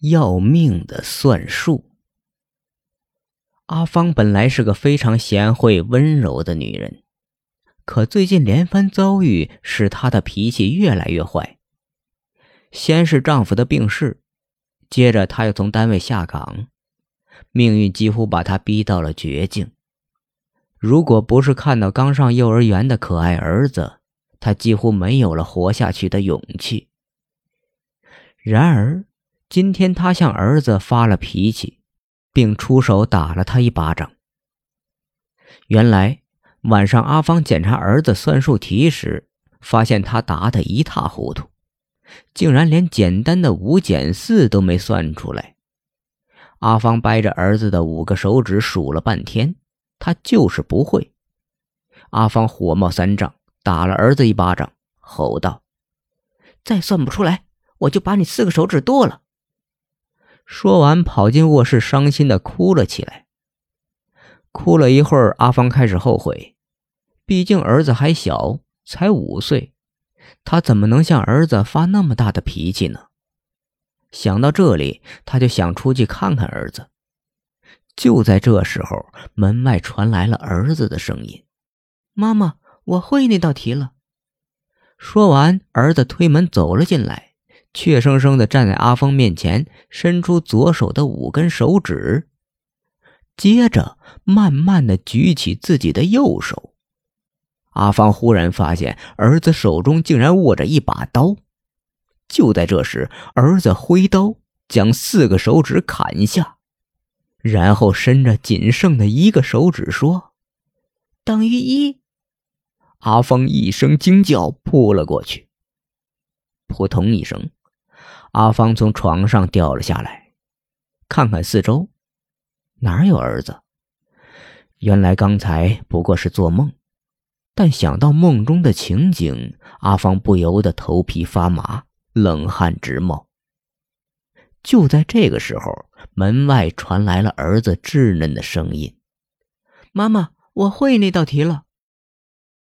要命的算术。阿芳本来是个非常贤惠温柔的女人，可最近连番遭遇使她的脾气越来越坏。先是丈夫的病逝，接着她又从单位下岗，命运几乎把她逼到了绝境。如果不是看到刚上幼儿园的可爱儿子，她几乎没有了活下去的勇气。然而。今天他向儿子发了脾气，并出手打了他一巴掌。原来晚上阿芳检查儿子算术题时，发现他答得一塌糊涂，竟然连简单的五减四都没算出来。阿芳掰着儿子的五个手指数了半天，他就是不会。阿芳火冒三丈，打了儿子一巴掌，吼道：“再算不出来，我就把你四个手指剁了！”说完，跑进卧室，伤心的哭了起来。哭了一会儿，阿芳开始后悔，毕竟儿子还小，才五岁，他怎么能向儿子发那么大的脾气呢？想到这里，他就想出去看看儿子。就在这时候，门外传来了儿子的声音：“妈妈，我会那道题了。”说完，儿子推门走了进来。怯生生地站在阿芳面前，伸出左手的五根手指，接着慢慢地举起自己的右手。阿芳忽然发现儿子手中竟然握着一把刀。就在这时，儿子挥刀将四个手指砍下，然后伸着仅剩的一个手指说：“等于一。”阿芳一声惊叫，扑了过去。扑通一声。阿芳从床上掉了下来，看看四周，哪有儿子？原来刚才不过是做梦，但想到梦中的情景，阿芳不由得头皮发麻，冷汗直冒。就在这个时候，门外传来了儿子稚嫩的声音：“妈妈，我会那道题了。”